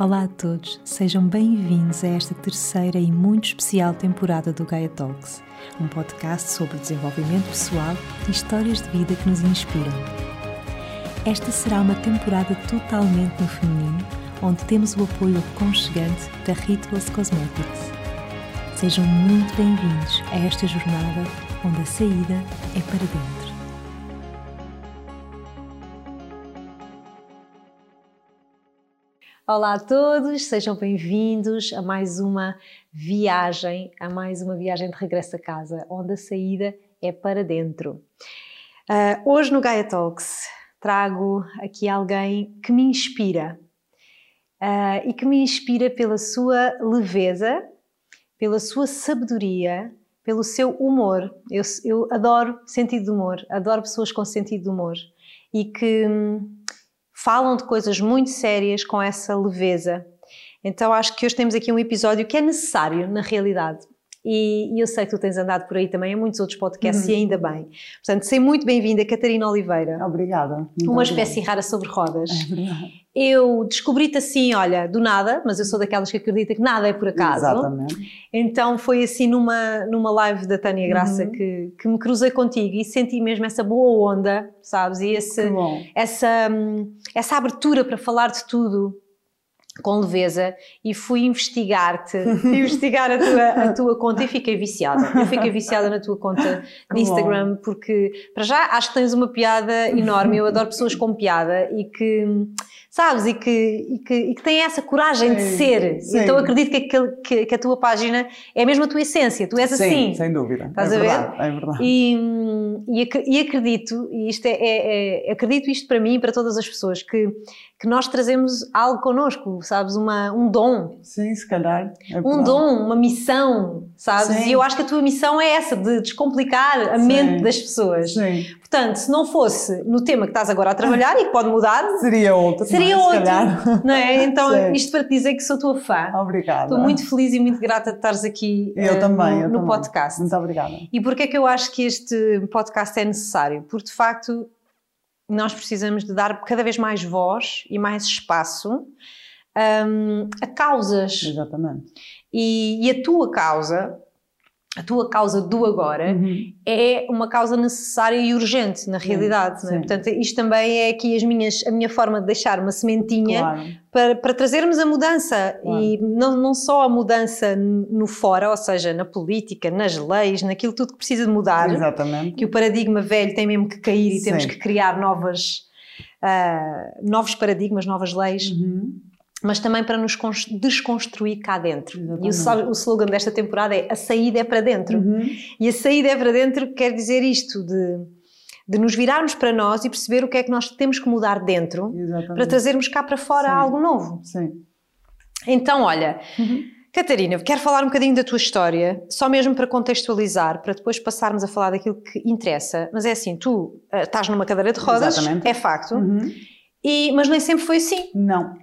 Olá a todos, sejam bem-vindos a esta terceira e muito especial temporada do Gaia Talks, um podcast sobre desenvolvimento pessoal e histórias de vida que nos inspiram. Esta será uma temporada totalmente no feminino, onde temos o apoio aconchegante da Rituals Cosmetics. Sejam muito bem-vindos a esta jornada onde a saída é para dentro. Olá a todos, sejam bem-vindos a mais uma viagem, a mais uma viagem de regresso a casa, onde a saída é para dentro. Uh, hoje no Gaia Talks trago aqui alguém que me inspira uh, e que me inspira pela sua leveza, pela sua sabedoria, pelo seu humor. Eu, eu adoro sentido de humor, adoro pessoas com sentido de humor e que hum, falam de coisas muito sérias com essa leveza. Então acho que hoje temos aqui um episódio que é necessário, na realidade. E, e eu sei que tu tens andado por aí também em muitos outros podcasts uhum. e ainda bem. Portanto, seja muito bem-vinda, Catarina Oliveira. Obrigada. Muito uma obrigada. espécie rara sobre rodas. É verdade. Eu descobri-te assim, olha, do nada, mas eu sou daquelas que acredita que nada é por acaso. Exatamente. Então foi assim numa, numa live da Tânia Graça uhum. que, que me cruzei contigo e senti mesmo essa boa onda, sabes? E esse, essa, essa abertura para falar de tudo com leveza e fui investigar-te, investigar a tua, a tua conta e fiquei viciada. Eu fiquei viciada na tua conta de Instagram porque, para já, acho que tens uma piada enorme. Eu adoro pessoas com piada e que sabes? E que, e que, e que tem essa coragem sim, de ser. Sim. Então acredito que, que, que, a tua página é mesmo a tua essência, tu és sim, assim. sem dúvida. Estás é a ver? Verdade, é verdade. E, e, acredito, e isto é, é, é, acredito isto para mim e para todas as pessoas, que, que nós trazemos algo connosco, sabes? Uma, um dom. Sim, se calhar. É um dom, uma missão, sabes? E eu acho que a tua missão é essa, de descomplicar a mente das pessoas. Sim. Portanto, se não fosse no tema que estás agora a trabalhar e que pode mudar, seria outro. Seria outro. Não é? Então, Sim. isto para te dizer que sou tua fã. Obrigada. Estou muito feliz e muito grata de estares aqui eu uh, também, no, eu no também. podcast. Muito obrigada. E porquê é que eu acho que este podcast é necessário? Porque de facto nós precisamos de dar cada vez mais voz e mais espaço um, a causas. Exatamente. E, e a tua causa a tua causa do agora uhum. é uma causa necessária e urgente, na realidade. Sim, é? Portanto, isto também é aqui as minhas, a minha forma de deixar uma sementinha claro. para, para trazermos a mudança. Claro. E não, não só a mudança no fora, ou seja, na política, nas leis, naquilo tudo que precisa de mudar. Exatamente. Que o paradigma velho tem mesmo que cair e Sim. temos que criar novas, uh, novos paradigmas, novas leis. Uhum mas também para nos desconstruir cá dentro. Exatamente. E o, slogan desta temporada é a saída é para dentro. Uhum. E a saída é para dentro quer dizer isto de, de nos virarmos para nós e perceber o que é que nós temos que mudar dentro Exatamente. para trazermos cá para fora Sim. algo novo. Sim. Então, olha, uhum. Catarina, quero falar um bocadinho da tua história, só mesmo para contextualizar, para depois passarmos a falar daquilo que interessa. Mas é assim, tu uh, estás numa cadeira de rodas, Exatamente. é facto, uhum. e, mas nem sempre foi assim. Não.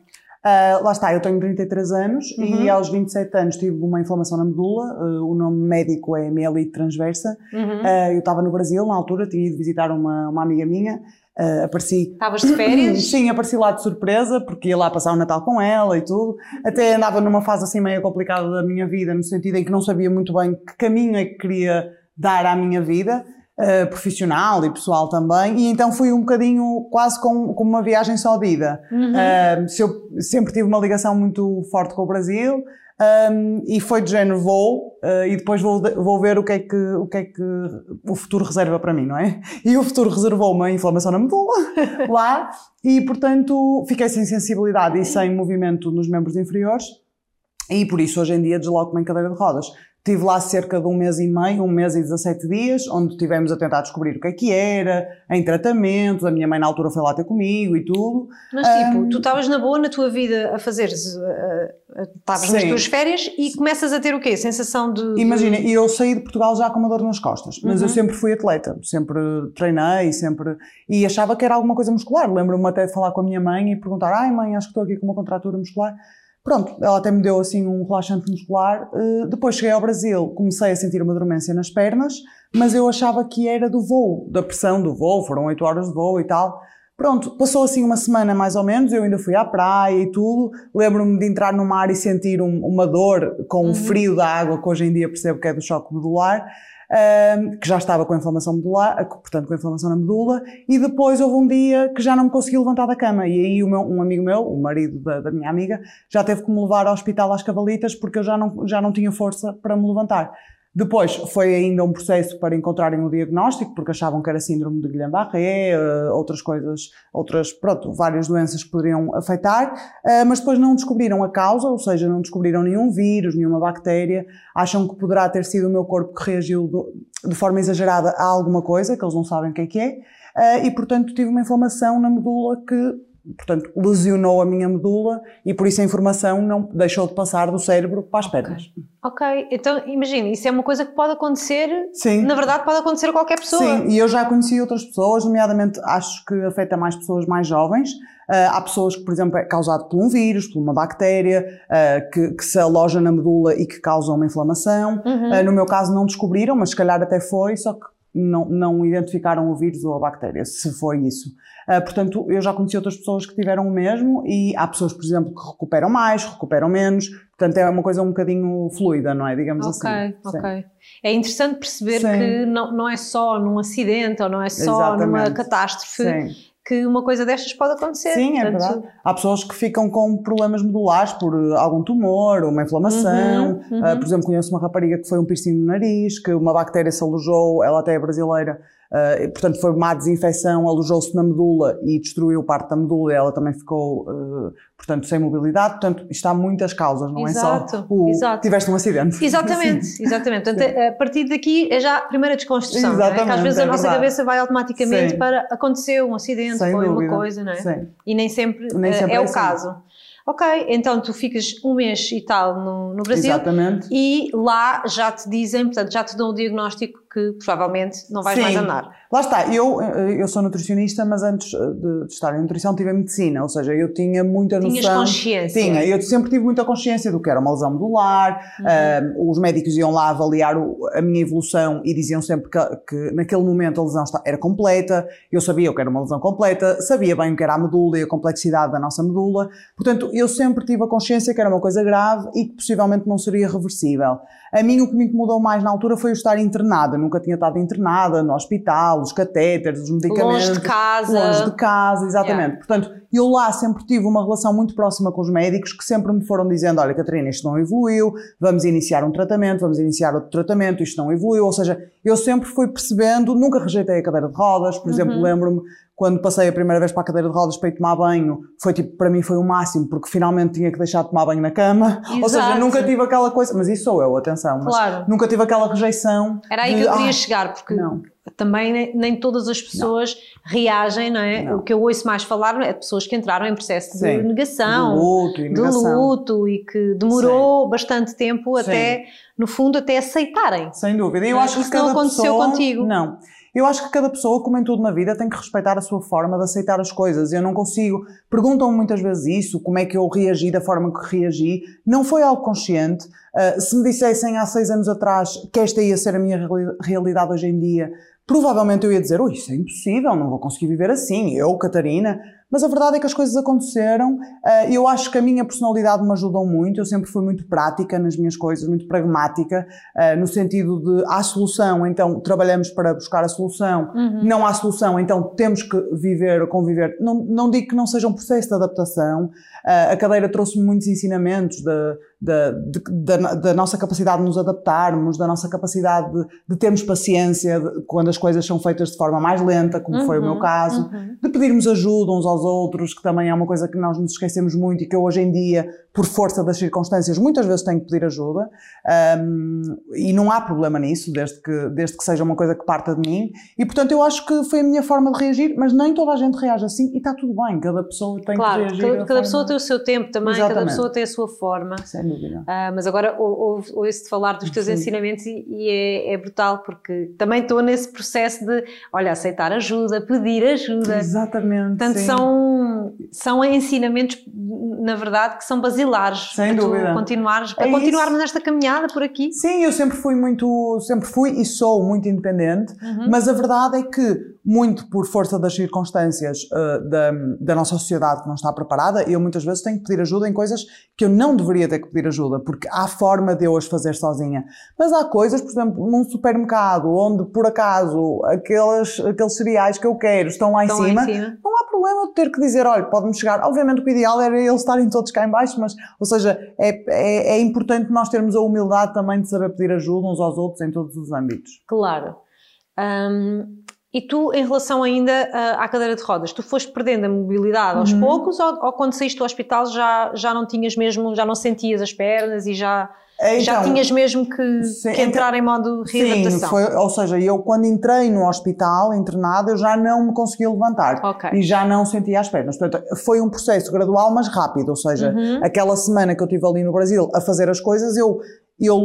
Uh, lá está, eu tenho 33 anos Uhum. e aos 27 anos tive uma inflamação na medula, uh, o nome médico é mielite transversa. Uhum. Uh, eu estava no Brasil na altura, tinha ido visitar uma, uma amiga minha, apareci... Estavas de férias? Sim, apareci lá de surpresa, porque ia lá passar o Natal com ela e tudo. Até andava numa fase assim meio complicada da minha vida, no sentido em que não sabia muito bem que caminho é que queria dar à minha vida. Uh, profissional e pessoal também, e então fui um bocadinho quase como, como uma viagem só de ida. Uhum. Uh, se eu sempre tive uma ligação muito forte com o Brasil um, e foi de género vou uh, e depois vou, vou ver o que, é que, o que é que o futuro reserva para mim, não é? E o futuro reservou uma inflamação na medula lá e portanto fiquei sem sensibilidade e sem movimento nos membros inferiores e por isso hoje em dia desloco-me em cadeira de rodas. Estive lá cerca de um mês e meio, um mês e 17 dias, onde estivemos a tentar descobrir o que é que era, em tratamento, a minha mãe na altura foi lá ter comigo e tudo. Mas tipo, um, tu estavas na boa na tua vida a fazer, estavas nas tuas férias e começas a ter o quê? Sensação de... Imagina, e eu saí de Portugal já com uma dor nas costas, mas uhum. eu sempre fui atleta, sempre treinei, sempre... E achava que era alguma coisa muscular. Lembro-me até de falar com a minha mãe e perguntar, ai mãe, acho que estou aqui com uma contratura muscular. Pronto, ela até me deu assim um relaxante muscular. Uh, depois cheguei ao Brasil, comecei a sentir uma dormência nas pernas, mas eu achava que era do voo, da pressão do voo, foram 8 horas de voo e tal. Pronto, passou assim uma semana mais ou menos, eu ainda fui à praia e tudo. Lembro-me de entrar no mar e sentir um, uma dor com uhum. o frio da água, que hoje em dia percebo que é do choque medular que já estava com inflamação medular, portanto com inflamação na medula, e depois houve um dia que já não me consegui levantar da cama, e aí meu, um amigo meu, o marido da, da, minha amiga, já teve que me levar ao hospital às cavalitas porque eu já não, já não tinha força para me levantar. Depois foi ainda um processo para encontrarem o diagnóstico, porque achavam que era síndrome de Guillain-Barré, eh, outras coisas, outras, pronto, várias doenças que poderiam afetar, eh, mas depois não descobriram a causa, ou seja, não descobriram nenhum vírus, nenhuma bactéria, acham que poderá ter sido o meu corpo que reagiu de forma exagerada a alguma coisa, que eles não sabem o que é que é, eh, e portanto tive uma inflamação na medula que portanto, lesionou a minha medula e por isso a informação não deixou de passar do cérebro para as pernas. Ok, então imagina, isso é uma coisa que pode acontecer, Sim. na verdade pode acontecer a qualquer pessoa. Sim, e eu já conheci outras pessoas, nomeadamente acho que afeta mais pessoas mais jovens. Uh, há pessoas que, por exemplo, é causado por um vírus, por uma bactéria, uh, que, que, se aloja na medula e que causa uma inflamação. Uhum. Uh, no meu caso não descobriram, mas se calhar até foi, só que não, não identificaram o vírus ou a bactéria, se foi isso. Uh, portanto, eu já conheci outras pessoas que tiveram o mesmo e há pessoas, por exemplo, que recuperam mais, recuperam menos. Portanto, é uma coisa um bocadinho fluida, não é? Digamos okay, assim. Ok, ok. É interessante perceber Sim. que não, não é só num acidente ou não é só Exatamente. numa catástrofe. Sim que uma coisa destas pode acontecer. Sim, é Portanto, verdade. Há pessoas que ficam com problemas medulares por algum tumor, uma inflamação. Uhum, uhum. Uh, por exemplo, conheço uma rapariga que foi um piercing no nariz, que uma bactéria se alojou, ela até é brasileira, Uh, portanto, foi uma desinfecção, alojou-se na medula e destruiu parte da medula e ela também ficou, uh, portanto, sem mobilidade. Portanto, isto há muitas causas, não exato, é só o exato. tiveste um acidente. Exatamente, Sim. exatamente. Portanto, Sim. a partir daqui é já a primeira desconstrução, exatamente, é? que às vezes é a nossa verdade. cabeça vai automaticamente Sim. para aconteceu um acidente, sem foi dúvida. uma coisa, não é? Sim. E nem sempre, nem sempre é, é, o assim. caso. Ok, então tu ficas um mês e tal no, no Brasil Exatamente. e lá já te dizem, portanto, já te dão o diagnóstico que provavelmente não vais Sim. mais andar. Lá está, eu, eh, eu sou nutricionista, mas antes eh, de, estar em nutrição tive a medicina, ou seja, eu tinha muita Tinhas noção. consciência. Tinha, eu sempre tive muita consciência do que era uma lesão medular, uhum. uh, os médicos iam lá avaliar o, a minha evolução e diziam sempre que, que, naquele momento a lesão era completa, eu sabia que era uma lesão completa, sabia bem o que era a medula e a complexidade da nossa medula, portanto eu sempre tive a consciência que era uma coisa grave e que possivelmente não seria reversível. A mim o que me incomodou mais na altura foi o estar internada, nunca tinha estado internada no hospital, os catéteres, os medicamentos. Longe de casa. Longe de casa, exatamente. Yeah. Portanto, eu lá sempre tive uma relação muito próxima com os médicos que sempre me foram dizendo: olha, Catarina, isto não evoluiu, vamos iniciar um tratamento, vamos iniciar outro tratamento, isto não evoluiu. Ou seja, eu sempre fui percebendo, nunca rejeitei a cadeira de rodas, por uhum. exemplo, lembro-me quando passei a primeira vez para a cadeira de rodas para ir tomar banho, foi tipo, para mim foi o máximo, porque finalmente tinha que deixar de tomar banho na cama. Exato. Ou seja, nunca tive aquela coisa, mas isso sou eu, atenção, claro. nunca tive aquela rejeição. Era aí de, que eu queria ah, chegar, porque não. também nem, nem, todas as pessoas não. reagem, não é? Não. O que eu ouço mais falar é de pessoas que entraram em processo Sim. de negação, de luto, e, de luto e que demorou Sim. bastante tempo Sim. até, no fundo, até aceitarem. Sem dúvida. Eu acho Isso que não aconteceu pessoa, contigo. Não. Eu acho que cada pessoa, como em tudo na vida, tem que respeitar a sua forma de aceitar as coisas. Eu não consigo. Perguntam muitas vezes isso, como é que eu reagi da forma que reagi. Não foi algo consciente. Uh, se me dissessem há seis anos atrás que esta ia ser a minha realidade hoje em dia, provavelmente eu ia dizer, oh, isso é impossível, não vou conseguir viver assim. Eu, Catarina, mas a verdade é que as coisas aconteceram. Eh, eu acho que a minha personalidade me ajudou muito. Eu sempre fui muito prática nas minhas coisas, muito pragmática, eh, no sentido de há solução, então trabalhamos para buscar a solução. Uhum. Não há solução, então temos que viver, conviver. Não, não digo que não seja um processo de adaptação. Eh, a cadeira trouxe-me muitos ensinamentos de, da, de, da, da, nossa capacidade de nos adaptarmos, da nossa capacidade de, de termos paciência de, quando as coisas são feitas de forma mais lenta, como uhum, foi o meu uhum, caso, uhum. de pedirmos ajuda uns aos outros, que também é uma coisa que nós nos esquecemos muito e que eu hoje em dia, por força das circunstâncias, muitas vezes tenho que pedir ajuda. Um, e não há problema nisso, desde que, desde que seja uma coisa que parta de mim. E portanto eu acho que foi a minha forma de reagir, mas nem toda a gente reage assim e está tudo bem, cada pessoa tem claro, que reagir. Cada, cada pessoa tem o seu tempo também, Exatamente. cada pessoa tem a sua forma. Sem dúvida. Uh, mas agora ouço-te falar dos teus Sim. ensinamentos e, e é, é, brutal, porque também estou nesse processo de, olha, aceitar ajuda, pedir ajuda. Exatamente. Portanto, são, são ensinamentos na verdade, que são basilares Sem para dúvida. tu continuares, para É continuarmos isso. nesta caminhada por aqui. Sim, eu sempre fui muito, sempre fui e sou muito independente, Uhum. mas a verdade é que, muito por força das circunstâncias uh, da, da nossa sociedade que não está preparada, eu muitas vezes tenho que pedir ajuda em coisas que eu não deveria ter que pedir ajuda, porque há forma de eu as fazer sozinha. Mas há coisas, por exemplo, num supermercado, onde por acaso aqueles, aqueles cereais que eu quero estão lá, Estão em, lá cima, em cima. Problema de ter que dizer, olha, pode-me chegar. Obviamente o ideal era eles estarem todos cá em baixo, mas, ou seja, é, é, é importante nós termos a humildade também de saber pedir ajuda uns aos outros em todos os âmbitos. Claro. Hum, e tu, em relação ainda ah, à cadeira de rodas, tu foste perdendo a mobilidade aos Uhum. poucos ou, ou quando saíste do hospital já, já não tinhas mesmo, já não sentias as pernas e já, já Então, tinhas mesmo que, sim, que entrar em modo Sim, readaptação? foi, ou seja, eu quando entrei no hospital, internado, eu já não me conseguia levantar. Ok. E já não sentia as pernas. Portanto, foi um processo gradual, mas rápido. Ou seja, Uhum. aquela semana que eu estive ali no Brasil a fazer as coisas, eu, eu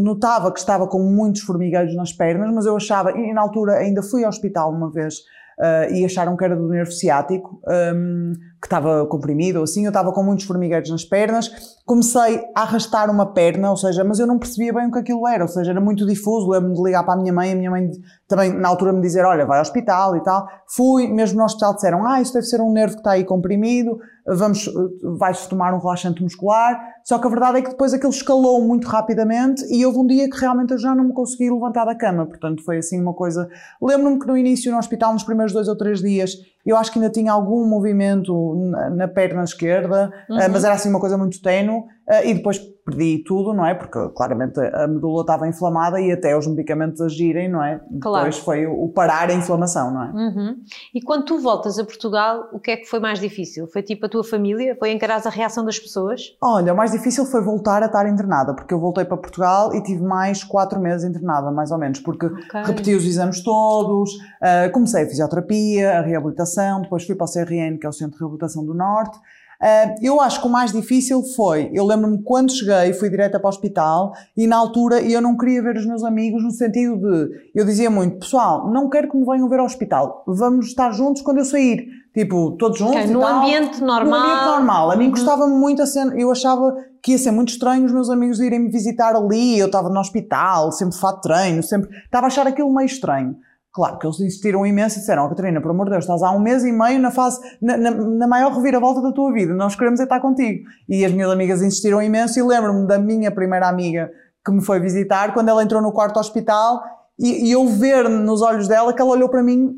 notava que estava com muitos formigueiros nas pernas, mas eu achava, e na altura ainda fui ao hospital uma vez ah, e acharam que era do nervo ciático, hum, que estava comprimido ou assim, eu estava com muitos formigueiros nas pernas, comecei a arrastar uma perna, ou seja, mas eu não percebia bem o que aquilo era, ou seja, era muito difuso, lembro-me de ligar para a minha mãe, a minha mãe também na altura me dizer, olha, vai ao hospital e tal, fui, mesmo no hospital disseram, ah, isso deve ser um nervo que está aí comprimido, vamos, vais tomar um relaxante muscular, só que a verdade é que depois aquilo escalou muito rapidamente e houve um dia que realmente eu já não me consegui levantar da cama, portanto foi assim uma coisa, lembro-me que no início no hospital, nos primeiros dois ou três dias, eu acho que ainda tinha algum movimento na, na perna esquerda, Uhum. eh, mas era assim uma coisa muito tenue, e depois perdi tudo, não é? Porque claramente a medula estava inflamada e até os medicamentos agirem, não é? Claro. Depois foi o parar a inflamação, não é? Uhum. E quando tu voltas a Portugal, o que é que foi mais difícil? Foi tipo a tua família? Foi encarar a reação das pessoas? Olha, o mais difícil foi voltar a estar internada, porque eu voltei para Portugal e tive mais quatro meses internada, mais ou menos, porque Ok. repeti os exames todos, ah, comecei a fisioterapia, a reabilitação, depois fui para o CRN, que é o Centro de Reabilitação do Norte. Ah, eu acho que o mais difícil foi, eu lembro-me quando cheguei, fui direta para o hospital e na altura eu não queria ver os meus amigos no sentido de, eu dizia muito, pessoal, não quero que me venham ver ao hospital, vamos estar juntos quando eu sair. Tipo, todos juntos. Ok, e no tal. ambiente normal. No ambiente normal. A mim Uhum. gostava muito a cena, eu achava que ia ser muito estranho os meus amigos irem me visitar ali, eu estava no hospital, sempre de fato treino, sempre, estava a achar aquilo meio estranho. Claro que eles insistiram imenso e disseram, oh, Catarina, por amor de Deus, estás há um mês e meio na fase, na, na, na maior reviravolta da tua vida, nós queremos é estar contigo. E as minhas amigas insistiram imenso e lembro-me da minha primeira amiga que me foi visitar, quando ela entrou no quarto hospital e, e eu ver nos olhos dela que ela olhou para mim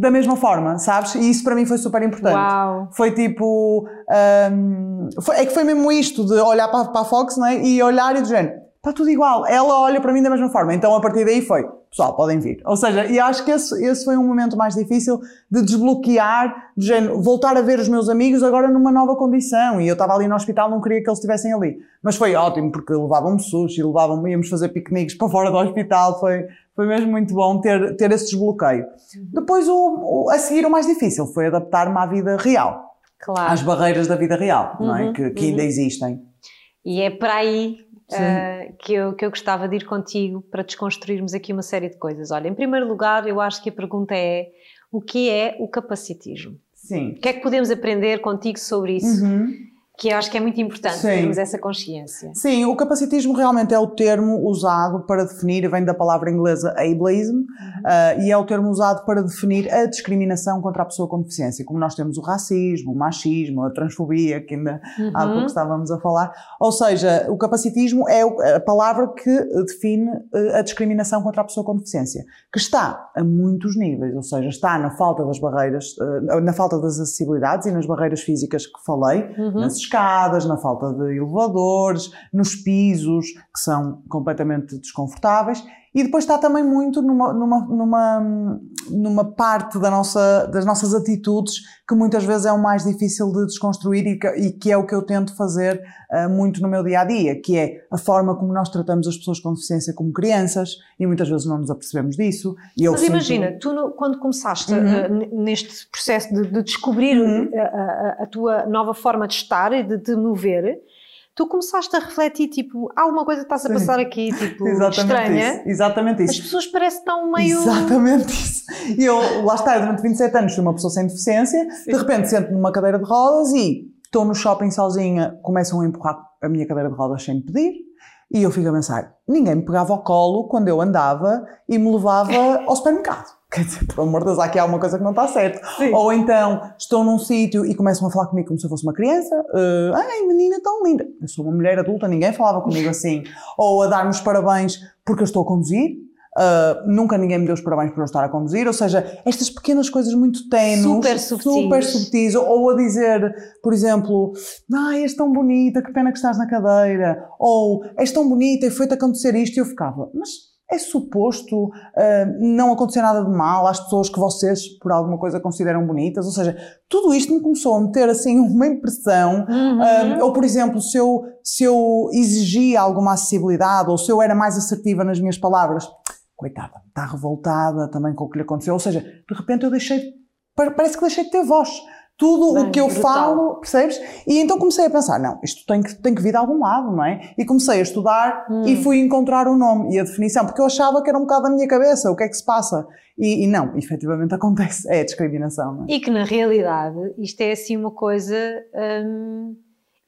da mesma forma, sabes? E isso para mim foi super importante. Uau! Foi tipo. hum, foi- é que foi mesmo isto de olhar para, para a Fox né, e olhar e dizer: está tudo igual. Ela olha para mim da mesma forma. Então a partir daí foi: pessoal, podem vir. Ou seja, e acho que esse, esse foi um momento mais difícil de desbloquear, de género, voltar a ver os meus amigos agora numa nova condição. E eu estava ali no hospital, não queria que eles estivessem ali. Mas foi ótimo, porque levavam-me sushi, levavam-me, íamos fazer piqueniques para fora do hospital. Foi, foi mesmo muito bom ter, ter esse desbloqueio. Depois, o, o- a seguir, o mais difícil foi adaptar-me à vida real Claro. às barreiras da vida real, não é? Uhum, Que, que ainda existem. E é para aí Ah, que, eu, que eu gostava de ir contigo para desconstruirmos aqui uma série de coisas. Olha, em primeiro lugar, eu acho que a pergunta é: o que é o capacitismo? Sim. O que é que podemos aprender contigo sobre isso? Uhum. Que eu acho que é muito importante Sim. termos essa consciência. Sim, o capacitismo realmente é o termo usado para definir, vem da palavra inglesa ableism, ah, e é o termo usado para definir a discriminação contra a pessoa com deficiência, como nós temos o racismo, o machismo, a transfobia, que ainda há Uhum. pouco estávamos a falar. Ou seja, o capacitismo é a palavra que define eh, a discriminação contra a pessoa com deficiência, que está a muitos níveis, ou seja, está na falta das barreiras, eh, na falta das acessibilidades e nas barreiras físicas que falei, Uhum. nas escadas, na falta de elevadores, nos pisos, que são completamente desconfortáveis. E depois está também muito numa, numa, numa, numa parte da nossa, das nossas atitudes que muitas vezes é o mais difícil de desconstruir e que, e que é o que eu tento fazer ah, muito no meu dia a dia, que é a forma como nós tratamos as pessoas com deficiência como crianças e muitas vezes não nos apercebemos disso. E eu Mas sinto- imagina, tu no- quando começaste Uhum. uh, neste processo de, de descobrir Uhum. a, a- a tua nova forma de estar e de te mover, tu começaste a refletir, tipo, há alguma coisa que está-se a Sim. passar aqui, tipo, Exatamente estranha. isso. Exatamente As isso. pessoas parecem tão meio... Exatamente isso. E eu, lá está, durante 27 anos fui uma pessoa sem deficiência, de repente sento numa cadeira de rodas e estou no shopping sozinha, começam a empurrar a minha cadeira de rodas sem pedir. E eu fico a pensar, ninguém me pegava ao colo quando eu andava e me levava ao supermercado. Quer dizer, por amor de Deus, aqui há uma coisa que não está certa. Sim. Ou então, estou num sítio e começam a falar comigo como se eu fosse uma criança. Uh, Ai, menina tão linda. Eu sou uma mulher adulta, ninguém falava comigo assim. Ou a dar-me os parabéns porque eu estou a conduzir. Uh, nunca ninguém me deu os parabéns por eu estar a conduzir, ou seja, estas pequenas coisas muito tenues, Super subtis. super subtis, ou a dizer, por exemplo, ai, és tão bonita, que pena que estás na cadeira, ou és tão bonita e foi-te acontecer isto, e eu ficava, mas é suposto uh, não acontecer nada de mal às pessoas que vocês, por alguma coisa, consideram bonitas, ou seja, tudo isto me começou a meter assim uma impressão, Uhum. uh, ou por exemplo, se eu, se eu exigia alguma acessibilidade, ou se eu era mais assertiva nas minhas palavras, coitada, está revoltada também com o que lhe aconteceu. Ou seja, de repente eu deixei, pa- parece que deixei de ter voz. Tudo Bem, o que eu brutal. falo, percebes? E então comecei a pensar, não, isto tem que, tem que vir de algum lado, não é? E comecei a estudar Hum. e fui encontrar o nome e a definição, porque eu achava que era um bocado da minha cabeça, o que é que se passa. E, e não, efetivamente acontece, é a discriminação, não é? E que na realidade isto é assim uma coisa. hum,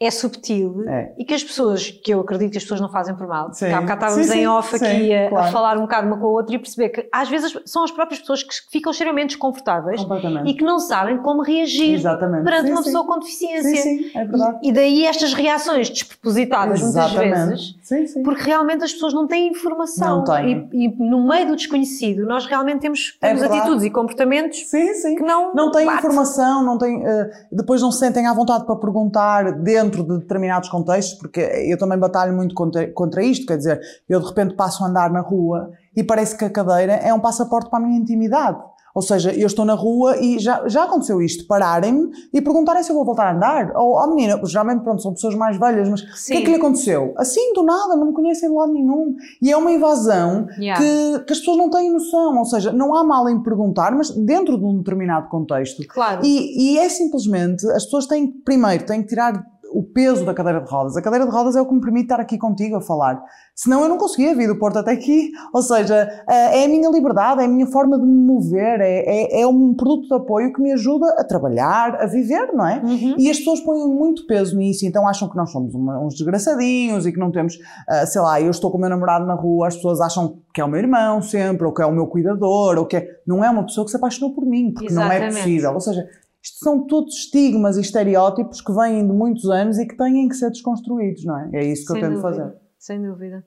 é subtil É. e que as pessoas, que eu acredito que as pessoas não fazem por mal, Sim. há bocado estávamos Sim, em off sim, aqui a, a claro. falar um bocado uma com a outra e perceber que às vezes são as próprias pessoas que ficam extremamente desconfortáveis e que não sabem como reagir Exatamente. perante uma pessoa com deficiência. Sim, sim, é verdade. E, e daí estas reações despropositadas muitas Exatamente. vezes, Sim, sim. porque realmente as pessoas não têm informação. Não têm. E, e no meio do desconhecido, nós realmente temos, É temos verdade. atitudes e comportamentos Sim, sim. que não. Não têm bate. informação, não têm, eh, depois não se sentem à vontade para perguntar dentro de determinados contextos, porque eu também batalho muito contra, contra isto, quer dizer, eu de repente passo a andar na rua e parece que a cadeira é um passaporte para a minha intimidade. Ou seja, eu estou na rua e já, já aconteceu isto, pararem-me e perguntarem se eu vou voltar a andar. Ou, oh menina, geralmente pronto, são pessoas mais velhas, mas o que é que lhe aconteceu? Assim, do nada, não me conhecem de lado nenhum. E é uma invasão Yeah. que, que as pessoas não têm noção. Ou seja, não há mal em perguntar, mas dentro de um determinado contexto. Claro. E, e é simplesmente, as pessoas têm, que, primeiro, têm que tirar o peso da cadeira de rodas. A cadeira de rodas é o que me permite estar aqui contigo a falar. Senão eu não conseguia vir do Porto até aqui. Ou seja, eh, é a minha liberdade, é a minha forma de me mover, é, é, é um produto de apoio que me ajuda a trabalhar, a viver, não é? Uhum. E as pessoas põem muito peso nisso, então acham que nós somos uma- uns desgraçadinhos e que não temos, ah, sei lá, eu estou com o meu namorado na rua, as pessoas acham que é o meu irmão sempre, ou que é o meu cuidador, ou que é... não é uma pessoa que se apaixonou por mim, porque não é Exatamente. possível. Ou seja, isto são todos estigmas e estereótipos que vêm de muitos anos e que têm que ser desconstruídos, não é? É isso que Sem eu tento dúvida. fazer. Sem dúvida.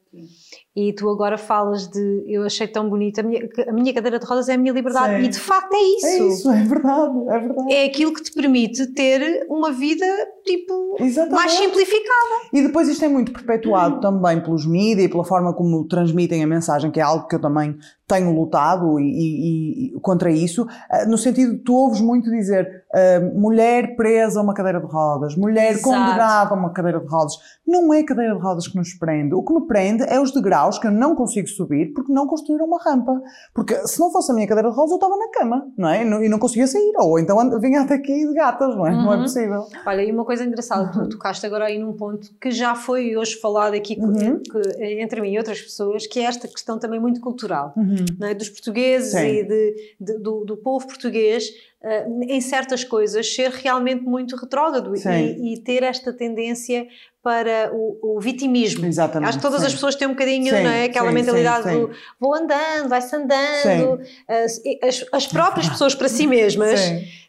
E tu agora falas de eu achei tão bonita, a minha, a minha cadeira de rodas é a minha liberdade. Sim. E de facto é isso. É isso, é verdade, é verdade. É aquilo que te permite ter uma vida tipo Exatamente. mais simplificada. E depois isto é muito perpetuado também pelos mídias e pela forma como transmitem a mensagem, que é algo que eu também tenho lutado e, e- e contra isso, eh, no sentido de tu ouves muito dizer eh, mulher presa a uma cadeira de rodas, mulher Exato. condenada a uma cadeira de rodas. Não é a cadeira de rodas que nos prende. O que me prende é os degraus que eu não consigo subir porque não construíram uma rampa. Porque se não fosse a minha cadeira de rodas eu estava na cama, não é? E não, e não conseguia sair. Ou então vinha até aqui de gatas, não é? Não é Uhum. possível. Olha, e uma coisa engraçada, tu tocaste agora aí num ponto que já foi hoje falado aqui co- Uhum. que- entre mim e outras pessoas, que é esta questão também muito cultural. Uhum. não é? dos portugueses Sim. e de- de- do, do povo português eh, em certas coisas ser realmente muito retrógrado e, e ter esta tendência para o, o vitimismo. Exatamente. Acho que todas sim. as pessoas têm um bocadinho Sim, não é? aquela sim, mentalidade do vou andando, vai-se andando. As, as- as próprias pessoas para si mesmas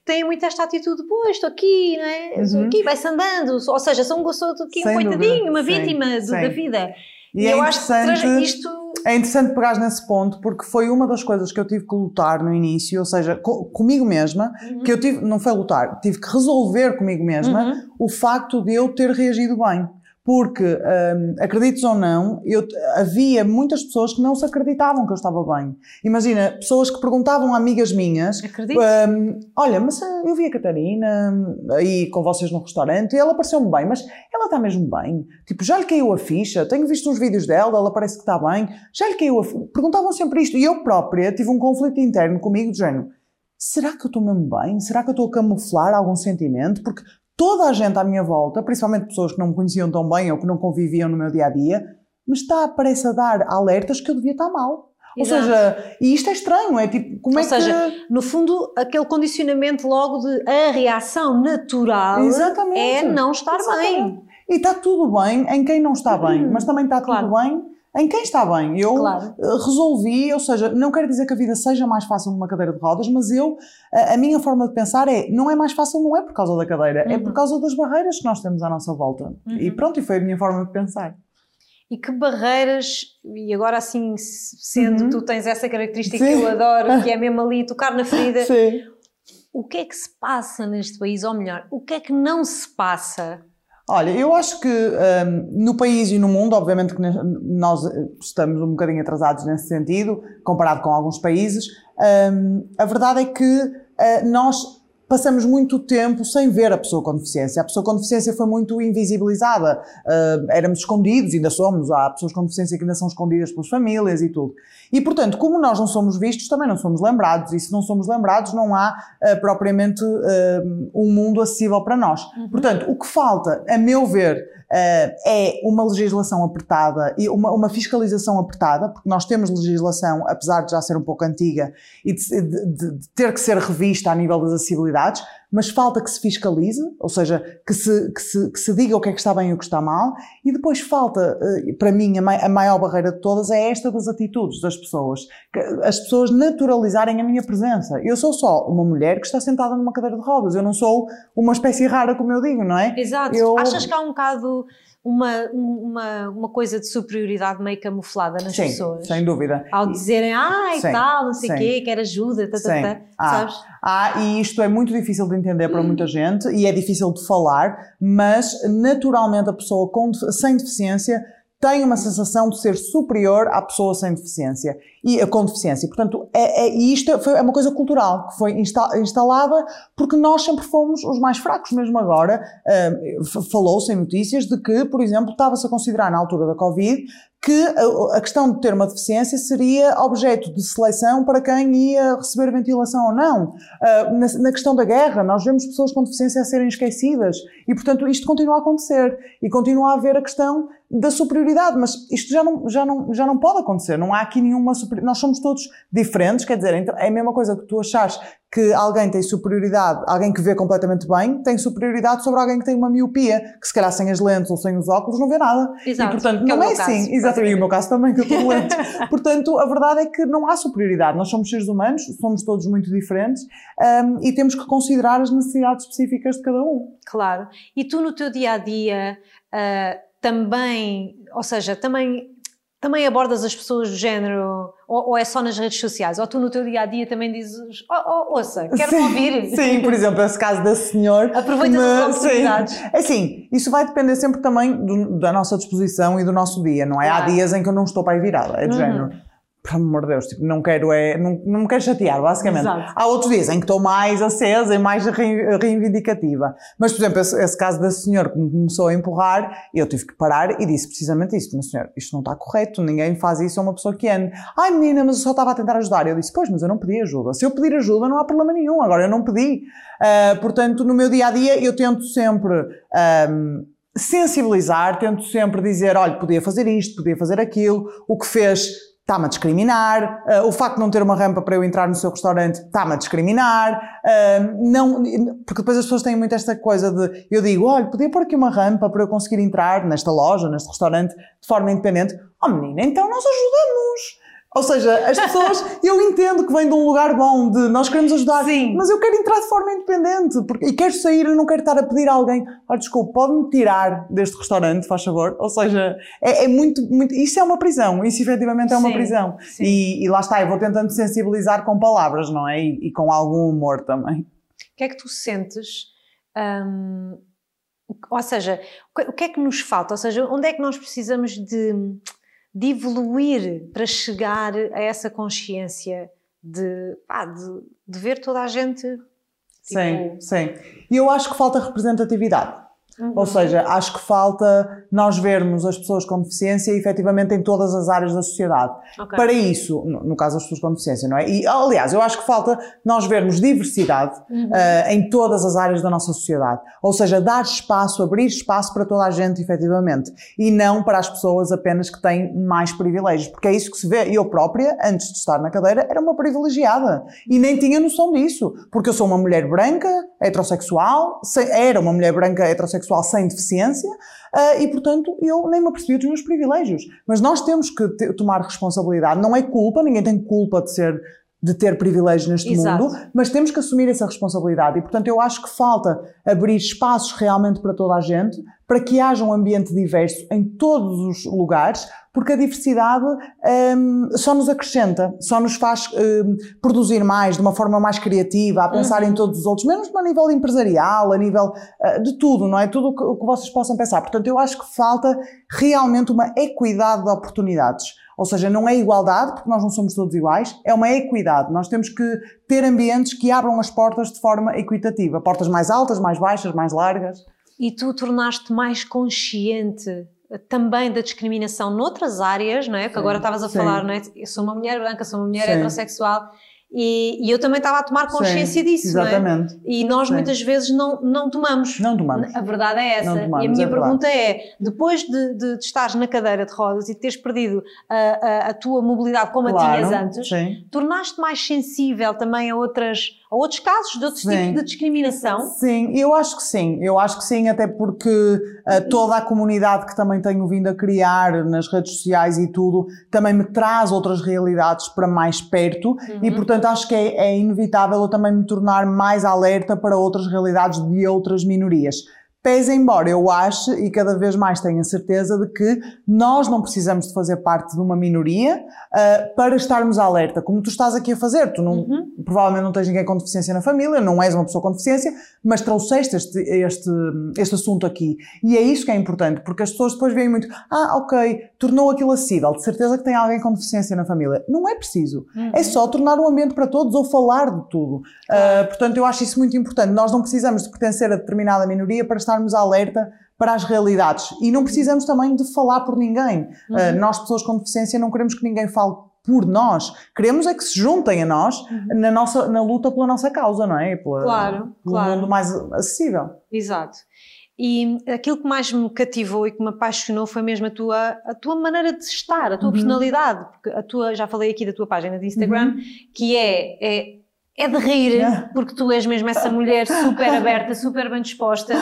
têm muito esta atitude, pô, estou aqui, não é? Estou Uhum. aqui, vai-se andando. Ou seja, sou, um- sou aqui um coitadinho, uma vítima do- da vida. E E, é eu acho que isto. É interessante pegar nesse ponto porque foi uma das coisas que eu tive que lutar no início, ou seja, co- comigo mesma, Uhum. que eu tive, não foi lutar, tive que resolver comigo mesma Uhum. o facto de eu ter reagido bem. Porque, hum, acredites ou não, eu, havia muitas pessoas que não se acreditavam que eu estava bem. Imagina, pessoas que perguntavam a amigas minhas, Acredito. hum, olha, mas ah, eu vi a Catarina hum, aí com vocês no restaurante e ela pareceu-me bem, mas ela está mesmo bem? Tipo, já lhe caiu a ficha? Tenho visto uns vídeos dela, ela parece que está bem. Já lhe caiu a ficha? Perguntavam sempre isto. E eu própria tive um conflito interno comigo, de género, será que eu estou mesmo bem? Será que eu estou a camuflar algum sentimento? Porque toda a gente à minha volta, principalmente pessoas que não me conheciam tão bem ou que não conviviam no meu dia a dia, me está, parece a dar alertas que eu devia estar mal. Ou seja, e isto é estranho, é tipo, como Ou é seja, que. no fundo, aquele condicionamento logo de a reação natural Exatamente. é não estar Exatamente. bem. E está tudo bem em quem não está bem, mas também está claro. tudo bem em quem está bem. Eu Claro. eh, resolvi, ou seja, não quero dizer que a vida seja mais fácil numa cadeira de rodas, mas eu, a, a minha forma de pensar é, não é mais fácil, não é por causa da cadeira, é Uhum. por causa das barreiras que nós temos à nossa volta. E pronto, e foi a minha forma de pensar. E que barreiras, e agora assim, sendo Uhum. tu tens essa característica Sim. que eu adoro, que é mesmo ali tocar na ferida, Sim. o que é que se passa neste país? Ou melhor, o que é que não se passa? Olha, eu acho que hum, no país e no mundo, obviamente que nós estamos um bocadinho atrasados nesse sentido, comparado com alguns países, hum, a verdade é que eh, nós passamos muito tempo sem ver a pessoa com deficiência. A pessoa com deficiência foi muito invisibilizada, eh, éramos escondidos, ainda somos, há pessoas com deficiência que ainda são escondidas pelas famílias e tudo. E, portanto, como nós não somos vistos, também não somos lembrados, e se não somos lembrados, não há eh, propriamente eh, um mundo acessível para nós. Portanto, o que falta, a meu ver, é uma legislação apertada e uma, uma fiscalização apertada, porque nós temos legislação, apesar de já ser um pouco antiga e de- de- de ter que ser revista a nível das acessibilidades, mas falta que se fiscalize, ou seja, que se, que se, que se diga o que é que está bem e o que está mal, e depois falta, eh, para mim, a, mai- a maior barreira de todas é esta das atitudes das pessoas. Que As pessoas naturalizarem a minha presença. Eu sou só uma mulher que está sentada numa cadeira de rodas, eu não sou uma espécie rara, como eu digo, não é? Exato. Eu- Achas que há um bocado uma, uma, uma coisa de superioridade meio camuflada nas Sim, pessoas? sem dúvida. Ao dizerem, ai, Sim, tal, não sei o quê, quer ajuda, tá, tá, tá, Ah, sabes? Ah, e isto é muito difícil de entender Hum. para muita gente e é difícil de falar, mas naturalmente a pessoa com, sem deficiência tem uma sensação de ser superior à pessoa sem deficiência e com deficiência. Portanto, é, é, e isto foi, é uma coisa cultural que foi insta- instalada porque nós sempre fomos os mais fracos, mesmo agora. f- Falou-se em notícias de que, por exemplo, estava-se a considerar na altura da Covid que a, a questão de ter uma deficiência seria objeto de seleção para quem ia receber ventilação ou não. Ah, na, na questão da guerra, nós vemos pessoas com deficiência a serem esquecidas e, portanto, isto continua a acontecer e continua a haver a questão da superioridade, mas isto já não, já não, já não pode acontecer, não há aqui nenhuma superioridade, nós somos todos diferentes, quer dizer, então, é a mesma coisa que tu achares que alguém tem superioridade, alguém que vê completamente bem, tem superioridade sobre alguém que tem uma miopia, que se calhar sem as lentes ou sem os óculos não vê nada. Exato, E portanto, é não é caso, assim. Exatamente, e o meu caso também, que eu estou doente. portanto, a verdade é que não há superioridade. Nós somos seres humanos, somos todos muito diferentes hum, e temos que considerar as necessidades específicas de cada um. Claro. E tu no teu dia a dia ah, também, ou seja, também, também abordas as pessoas do género, ou, ou é só nas redes sociais? Ou tu no teu dia a dia também dizes, oh, oh, ouça, quero Sim, ouvir? Sim, por exemplo, esse caso desse senhor. Aproveitas as oportunidades. Sim. É assim, isso vai depender sempre também do- da nossa disposição e do nosso dia, não é? Há Claro. dias em que eu não estou para aí virada, é do Uhum. género. Pelo amor de Deus, tipo, não quero, é, não, não me quero chatear, basicamente. Exato. Há outros dias em que estou mais acesa e mais re- reivindicativa. Mas, por exemplo, esse, esse caso desse senhor que me começou a empurrar, eu tive que parar e disse precisamente isso. Mas, senhor, isto não está correto, ninguém faz isso a uma pessoa que ande. Ai, menina, mas eu só estava a tentar ajudar. Eu disse, pois, mas eu não pedi ajuda. Se eu pedir ajuda, não há problema nenhum. Agora, eu não pedi. Ah, portanto, no meu dia a dia, eu tento sempre. ahm, sensibilizar, tento sempre dizer, olha, podia fazer isto, podia fazer aquilo, o que fez está-me a discriminar, ah, o facto de não ter uma rampa para eu entrar no seu restaurante está-me a discriminar, ah, não, porque depois as pessoas têm muito esta coisa de, eu digo, olha, podia pôr aqui uma rampa para eu conseguir entrar nesta loja, neste restaurante, de forma independente. Oh menina, então nós ajudamos. Ou seja, as pessoas, eu entendo que vem de um lugar bom, de nós queremos ajudar, Sim. mas eu quero entrar de forma independente, porque, e quero sair, eu não quero estar a pedir a alguém, olha, desculpa, pode-me tirar deste restaurante, faz favor? Ou seja, é, é muito, muito, isso é uma prisão, isso efetivamente é uma Sim, prisão. sim. E, e lá está, eu vou tentando sensibilizar com palavras, não é? E, e com algum humor também. O que é que tu sentes? hum, ou seja, o que é que nos falta? Ou seja, onde é que nós precisamos de, de evoluir para chegar a essa consciência de, pá, de, de ver toda a gente? Sim, Tipo- sim. E eu acho que falta representatividade. Uhum. Ou seja, acho que falta nós vermos as pessoas com deficiência efetivamente em todas as áreas da sociedade. Okay. Para isso, no, no, caso das pessoas com deficiência, não é? E, aliás, eu acho que falta nós vermos diversidade uhum. uh, em todas as áreas da nossa sociedade. Ou seja, dar espaço, abrir espaço para toda a gente, efetivamente. E não para as pessoas apenas que têm mais privilégios. Porque é isso que se vê. Eu própria, antes de estar na cadeira, era uma privilegiada. E nem tinha noção disso. Porque eu sou uma mulher branca, heterossexual, era uma mulher branca heterossexual sem deficiência, uh, e portanto eu nem me apercebi dos meus privilégios. Mas nós temos que te, tomar responsabilidade, não é culpa, ninguém tem culpa de ser de ter privilégios neste Exato. mundo, mas temos que assumir essa responsabilidade e, portanto, eu acho que falta abrir espaços realmente para toda a gente, para que haja um ambiente diverso em todos os lugares, porque a diversidade um, só nos acrescenta, só nos faz um, produzir mais, de uma forma mais criativa, a pensar uhum. em todos os outros, mesmo a nível empresarial, a nível uh, de tudo, não é? Tudo o que, que vocês possam pensar. Portanto, eu acho que falta realmente uma equidade de oportunidades. Ou seja, não é igualdade, porque nós não somos todos iguais, é uma equidade. Nós temos que ter ambientes que abram as portas de forma equitativa. Portas mais altas, mais baixas, mais largas. E tu tornaste mais consciente também da discriminação noutras áreas, não é? Que agora estavas a sim. falar, não é? Eu sou uma mulher branca, sou uma mulher sim. heterossexual e, e, eu também estava a tomar consciência disso, exatamente. não é? E nós muitas vezes não, não tomamos. Não tomamos. A verdade é essa. Tomamos, e a minha é pergunta é: depois de, de, de estares na cadeira de rodas e de teres perdido a, a, a tua mobilidade como claro, a tinhas antes, tornaste mais sensível também a outras a outros casos de outros sim. tipos de discriminação? Sim, eu acho que sim. Eu acho que sim, até porque uh, toda a comunidade que também tenho vindo a criar nas redes sociais e tudo, também me traz outras realidades para mais perto uhum. e, portanto, acho que é, é inevitável eu também me tornar mais alerta para outras realidades de outras minorias. Pese embora eu ache e cada vez mais tenha certeza de que nós não precisamos de fazer parte de uma minoria uh, para estarmos alerta, como tu estás aqui a fazer. Tu não, uhum. provavelmente não tens ninguém com deficiência na família, não és uma pessoa com deficiência, mas trouxeste este, este, este assunto aqui. E é isso que é importante, porque as pessoas depois veem muito, ah, ok, tornou aquilo acessível, de certeza que tem alguém com deficiência na família. Não é preciso. Uhum. É só tornar o um ambiente para todos ou falar de tudo. Uh, portanto, eu acho isso muito importante. Nós não precisamos de pertencer a determinada minoria para estarmos alerta para as realidades. E não precisamos também de falar por ninguém. Uhum. Uh, nós, pessoas com deficiência, não queremos que ninguém fale por nós. Queremos é que se juntem a nós uhum. na, nossa, na luta pela nossa causa, não é? Pela, claro, pelo claro. mundo mais acessível. Exato. E aquilo que mais me cativou e que me apaixonou foi mesmo a tua, a tua maneira de estar, a tua uhum. personalidade. Porque a tua, já falei aqui da tua página de Instagram, uhum. que é, é é de rir, porque tu és mesmo essa mulher super aberta, super bem disposta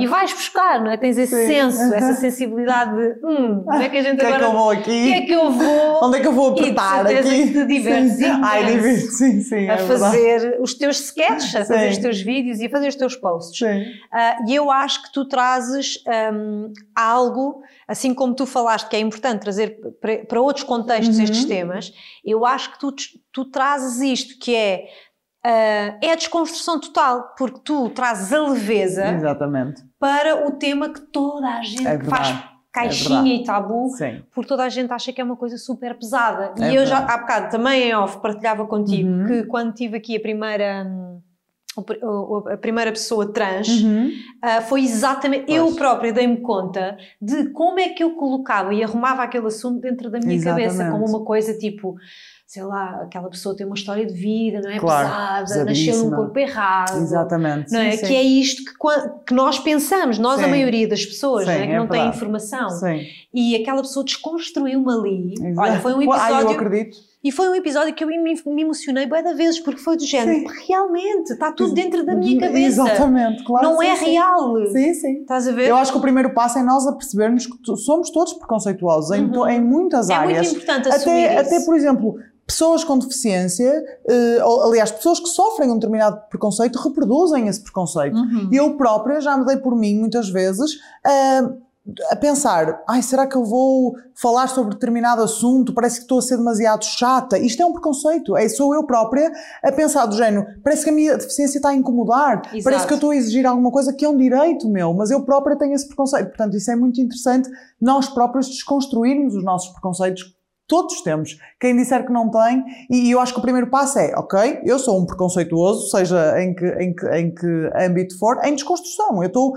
e vais buscar, não é? Tens esse Sim. senso, essa sensibilidade de hum, como é que a gente que agora. É que eu vou aqui? que é que eu vou? Onde é que eu vou apertar e aqui? Que te divertes sim. Ai, sim, sim. A é fazer verdade. os teus sketches, a fazer os teus vídeos e a fazer os teus posts. Sim. Uh, e eu acho que tu trazes um, algo, assim como tu falaste que é importante trazer para, para outros contextos uhum. estes temas, eu acho que tu, tu trazes isto, que é Uh, é a desconstrução total, porque tu trazes a leveza Exatamente. para o tema que toda a gente é faz caixinha é e tabu, Sim. porque toda a gente acha que é uma coisa super pesada. É e eu já há bocado também em off partilhava contigo uhum. que quando tive aqui a primeira. a primeira pessoa trans uhum. uh, foi exatamente pois. eu própria dei-me conta de como é que eu colocava e arrumava aquele assunto dentro da minha exatamente. cabeça como uma coisa tipo sei lá, aquela pessoa tem uma história de vida, não é? Claro, Pesada, nasceu num corpo errado. Exatamente. Não é? Sim, que é isto que, que, nós pensamos, nós sim. a maioria das pessoas, sim, é? que é não tem informação. Sim. E aquela pessoa desconstruiu-me ali. Exato. Olha, foi um episódio. Ah, eu acredito. E foi um episódio que eu me, me emocionei bem da vezes, porque foi do género, realmente, está tudo dentro da minha cabeça. Exatamente, claro. Não é real. Sim, sim. Estás a ver? Eu acho que o primeiro passo é nós a percebermos que somos todos preconceituosos uhum. em, em muitas é áreas. É muito importante assumir até, isso. Até, por exemplo, pessoas com deficiência, uh, aliás, pessoas que sofrem um determinado preconceito, reproduzem esse preconceito. Uhum. Eu própria já me dei por mim muitas vezes uh, a pensar: ai, será que eu vou falar sobre determinado assunto? Parece que estou a ser demasiado chata. Isto é um preconceito. É, sou eu própria a pensar do género: parece que a minha deficiência está a incomodar, Exato. parece que eu estou a exigir alguma coisa que é um direito meu, mas eu própria tenho esse preconceito. Portanto, isso é muito interessante, nós próprios desconstruirmos os nossos preconceitos Todos temos. Quem disser que não tem, e eu acho que o primeiro passo é, ok, eu sou um preconceituoso, seja em que, em que, em que âmbito for, em desconstrução. Eu estou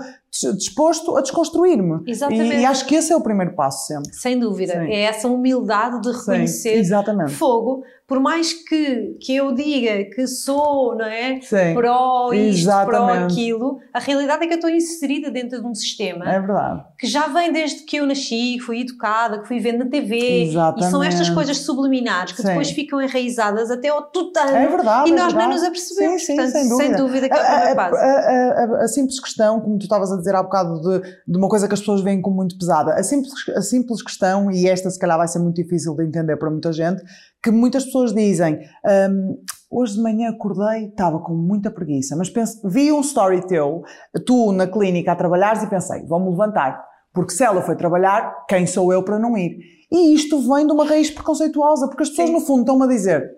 disposto a desconstruir-me. Exatamente. E, e, acho que esse é o primeiro passo sempre. Sem dúvida. Sim. É essa humildade de reconhecer Sim, fogo por mais que, que eu diga que sou, não é? Sim, pró isto, pró aquilo, a realidade é que eu estou inserida dentro de um sistema é verdade. que já vem desde que eu nasci, que fui educada, que fui vendo na TV. Exatamente. E são estas coisas subliminares que sim. depois ficam enraizadas até ao tutano é verdade, e é nós verdade. não nos apercebemos. Sim, sim, Portanto, sem, dúvida. sem dúvida que é a, a, a, a, a, simples questão, como tu estavas a dizer há bocado, de, de uma coisa que as pessoas veem como muito pesada, a simples, a simples questão, e esta se calhar vai ser muito difícil de entender para muita gente, que muitas pessoas dizem. Um, hoje de manhã acordei, estava com muita preguiça, mas penso, vi um story teu, tu na clínica a trabalhares e pensei, vou-me levantar, porque se ela foi trabalhar, quem sou eu para não ir? E isto vem de uma raiz preconceituosa, porque as pessoas Sim. no fundo estão-me a dizer,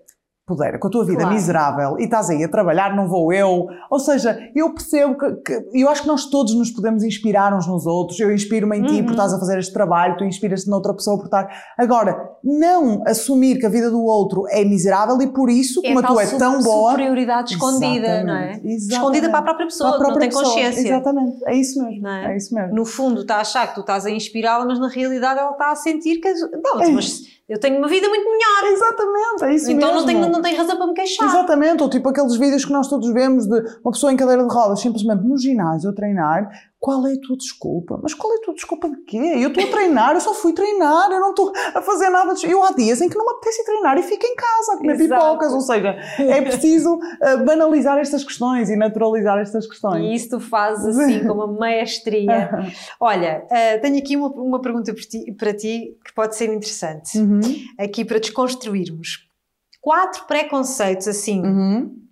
pudera, com a tua vida claro. miserável e estás aí a trabalhar, não vou eu. Ou seja, eu percebo que, que, eu acho que nós todos nos podemos inspirar uns nos outros. Eu inspiro-me em uhum. ti por estás a fazer este trabalho, tu inspiras-te noutra pessoa por estar. Agora, não assumir que a vida do outro é miserável e por isso, é como a tua é tão boa. superioridade escondida, Exatamente. não é? Exatamente. Escondida para a própria pessoa, a própria não tem pessoa. consciência. Exatamente, é isso mesmo. É? é? isso mesmo. No fundo, está a achar que tu estás a inspirá-la, mas na realidade ela está a sentir que. Não, mas eu tenho uma vida muito melhor. Exatamente, é isso então mesmo. Então não tenho, não tenho razão para me queixar. Exatamente, ou tipo aqueles vídeos que nós todos vemos de uma pessoa em cadeira de rodas simplesmente no ginásio a treinar qual é a tua desculpa? Mas qual é a tua desculpa de quê? Eu estou a treinar, eu só fui treinar, eu não estou a fazer nada. De... Eu há dias em que não me apetece treinar e fico em casa a comer Exato. pipocas. Ou seja, é preciso uh, banalizar estas questões e naturalizar estas questões. E isso tu fazes assim com uma maestria. Olha, uh, tenho aqui uma, uma pergunta para ti, para ti, que pode ser interessante. Uhum. Aqui para desconstruirmos. Quatro preconceitos assim. Uhum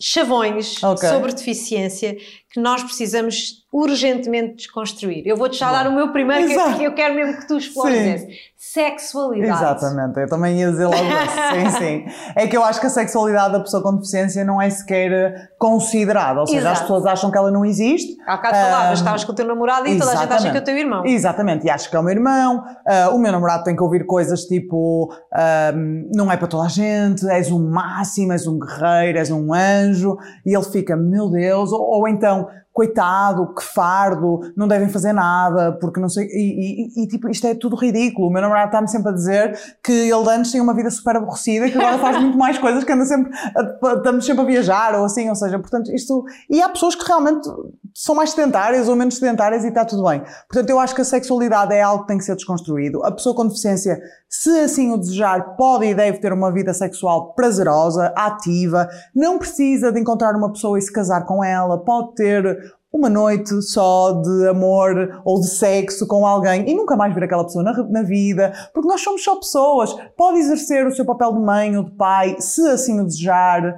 chavões okay. sobre deficiência que nós precisamos urgentemente desconstruir. Eu vou-te já dar o meu primeiro, que, que eu quero mesmo que tu explores esse. Sexualidade. Exatamente, eu também ia dizer logo isso. sim, sim. É que eu acho que a sexualidade da pessoa com deficiência não é sequer considerada, ou seja, Exato. as pessoas acham que ela não existe. Há bocado um, falavas, estavas com o teu namorado e toda a gente acha que é o teu irmão. Exatamente, e acho que é o meu irmão. Uh, o meu namorado tem que ouvir coisas tipo: uh, não é para toda a gente, és um máximo, és um guerreiro, és um anjo, e ele fica, meu Deus, ou, ou então coitado, que fardo, não devem fazer nada, porque não sei. E, e, e tipo, isto é tudo ridículo. O meu namorado está-me sempre a dizer que ele antes tinha uma vida super aborrecida, que agora faz muito mais coisas, que anda sempre, a, estamos sempre a viajar ou assim, ou seja, portanto, isto. E há pessoas que realmente são mais sedentárias ou menos sedentárias e está tudo bem. Portanto, eu acho que a sexualidade é algo que tem que ser desconstruído. A pessoa com deficiência, se assim o desejar, pode e deve ter uma vida sexual prazerosa, ativa, não precisa de encontrar uma pessoa e se casar com ela, pode ter uma noite só de amor ou de sexo com alguém e nunca mais ver aquela pessoa na, na, vida, porque nós somos só pessoas. Pode exercer o seu papel de mãe ou de pai, se assim o desejar.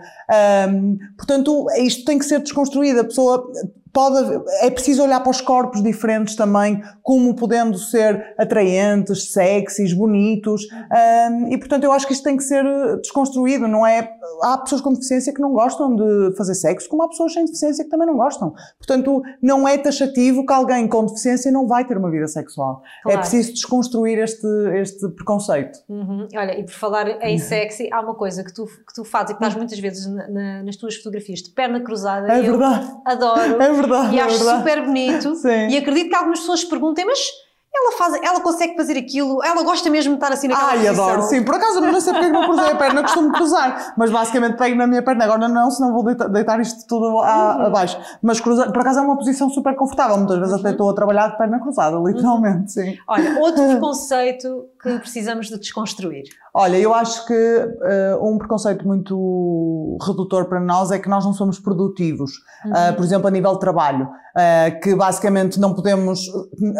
Um, portanto, isto tem que ser desconstruído. A pessoa pode, é preciso olhar para os corpos diferentes também, como podendo ser atraentes, sexys, bonitos, um, e portanto eu acho que isto tem que ser desconstruído, não é? Há pessoas com deficiência que não gostam de fazer sexo, como há pessoas sem deficiência que também não gostam. Portanto, não é taxativo que alguém com deficiência não vai ter uma vida sexual. É claro. É preciso desconstruir este, este preconceito. Uhum. Olha, e por falar em sexy, há uma coisa que tu, que tu fazes e que estás muitas vezes na, na, nas tuas fotografias de perna cruzada. É verdade. adoro. É verdade. E é acho verdade. super bonito. Sim. E acredito que algumas pessoas perguntem, mas ela, faz, ela consegue fazer aquilo, ela gosta mesmo de estar assim naquela Ai, posição. adoro, sim. Por acaso não sei porque é não cruzei a perna, costumo cruzar. Mas basicamente pego na minha perna, agora não, senão vou deitar, deitar isto tudo a, uhum. abaixo. Mas cruzar, por acaso é uma posição super confortável. Muitas vezes uhum. até estou a trabalhar de perna cruzada, literalmente, uhum. sim. Olha, outro preconceito que precisamos de desconstruir. Olha, eu acho que uh, um preconceito muito redutor para nós é que nós não somos produtivos. Uhum. Uh, por exemplo, a nível de trabalho. Uh, que basicamente não podemos.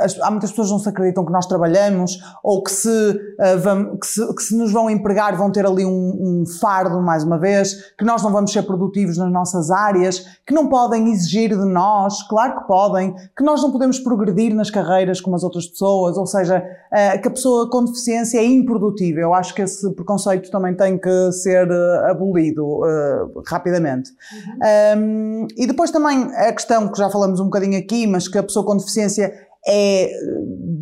As, há muitas pessoas que não se acreditam que nós trabalhamos ou que se, vamos, que se, que se, nos vão empregar vão ter ali um, um, fardo, mais uma vez, que nós não vamos ser produtivos nas nossas áreas, que não podem exigir de nós, claro que podem, que nós não podemos progredir nas carreiras como as outras pessoas, ou seja, que a pessoa com deficiência é improdutiva. Eu acho que esse preconceito também tem que ser abolido rapidamente. Uhum. Um, e depois também a questão que já falamos um bocadinho aqui, mas que a pessoa com deficiência é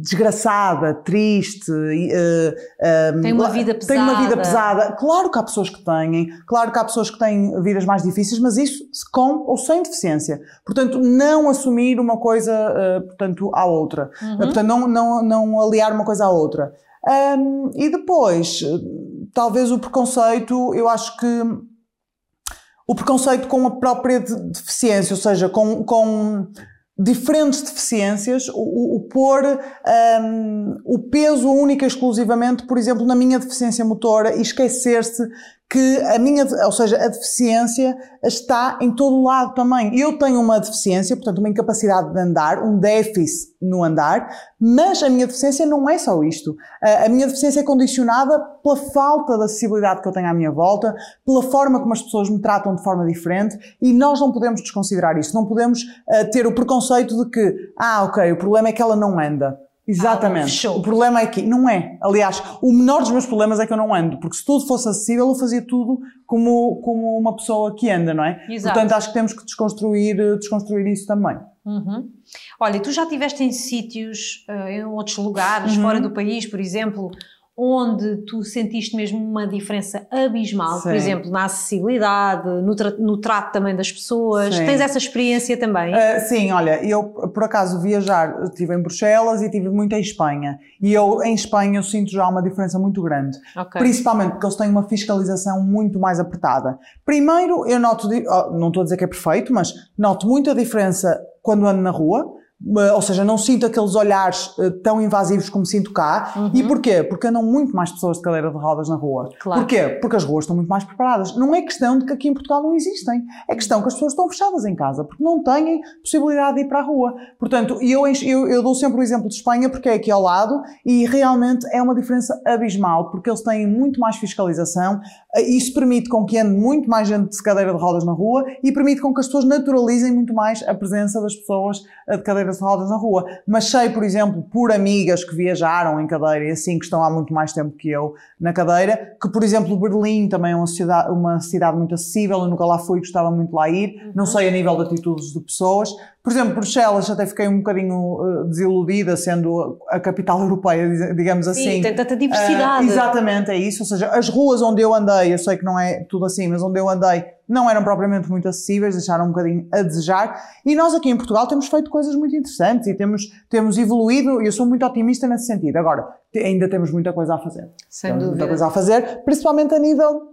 desgraçada, triste, uh, tem uma vida pesada. Tem uma vida pesada. Claro que há pessoas que têm, claro que há pessoas que têm vidas mais difíceis, mas isso com ou sem deficiência. Portanto, não assumir uma coisa, uh, portanto, à outra. Uhum. Portanto, não, não, não aliar uma coisa à outra. Um, e depois, talvez o preconceito, eu acho que o preconceito com a própria deficiência, ou seja, com, com diferentes deficiências, o, o pôr um, o peso único e exclusivamente, por exemplo, na minha deficiência motora e esquecer-se que a minha, ou seja, a deficiência está em todo lado também. Eu tenho uma deficiência, portanto, uma incapacidade de andar, um déficit no andar, mas a minha deficiência não é só isto. A minha deficiência é condicionada pela falta de acessibilidade que eu tenho à minha volta, pela forma como as pessoas me tratam de forma diferente e nós não podemos desconsiderar isso. Não podemos uh, ter o preconceito de que, ah, ok, o problema é que ela não anda. Exatamente. Ah, o problema é que não é. Aliás, o menor dos meus problemas é que eu não ando, porque se tudo fosse acessível, eu fazia tudo como, como uma pessoa que anda, não é? Exato. Portanto, acho que temos que desconstruir, desconstruir isso também. Uhum. Olha, tu já estiveste em sítios, uh, em outros lugares, uhum. fora do país, por exemplo, onde tu sentiste mesmo uma diferença abismal, Sim. por exemplo, na acessibilidade, no, tra no trato também das pessoas. Sim. Tens essa experiência também? Uh, sim, olha, eu por acaso viajar, estive em Bruxelas e estive muito em Espanha. E eu em Espanha eu sinto já uma diferença muito grande. Okay. Principalmente porque eles têm uma fiscalização muito mais apertada. Primeiro, eu noto, não estou a dizer que é perfeito, mas noto muita diferença quando ando na rua ou seja, não sinto aqueles olhares eh, tão invasivos como sinto cá. Uhum. E porquê? Porque andam muito mais pessoas de cadeira de rodas na rua. Claro. Porquê? Porque as ruas estão muito mais preparadas. Não é questão de que aqui em Portugal não existem. É questão que as pessoas estão fechadas em casa, porque não têm possibilidade de ir para a rua. Portanto, eu, eu, eu dou sempre o exemplo de Espanha, porque é aqui ao lado, e realmente é uma diferença abismal, porque eles têm muito mais fiscalização. Eh, isso permite com que ande muito mais gente de cadeira de rodas na rua e permite com que as pessoas naturalizem muito mais a presença das pessoas eh, de cadeira de rodas na rua. Mas sei, por exemplo, por amigas que viajaram em cadeira e assim, que estão há muito mais tempo que eu na cadeira, que, por exemplo, Berlim também é uma cidade, uma cidade muito acessível, eu nunca lá fui, gostava muito de lá ir, uhum. não sei a nível de atitudes de pessoas. Por exemplo, Bruxelas até fiquei um bocadinho uh, desiludida, sendo a capital europeia, digamos assim. Sim, tem tanta diversidade. Uh, exatamente, é isso. Ou seja, as ruas onde eu andei, eu sei que não é tudo assim, mas onde eu andei não eram propriamente muito acessíveis, deixaram um bocadinho a desejar. E nós aqui em Portugal temos feito coisas muito interessantes e temos, temos evoluído, e eu sou muito otimista nesse sentido. Agora, ainda temos muita coisa a fazer. Sem temos dúvida. Muita coisa a fazer, principalmente a nível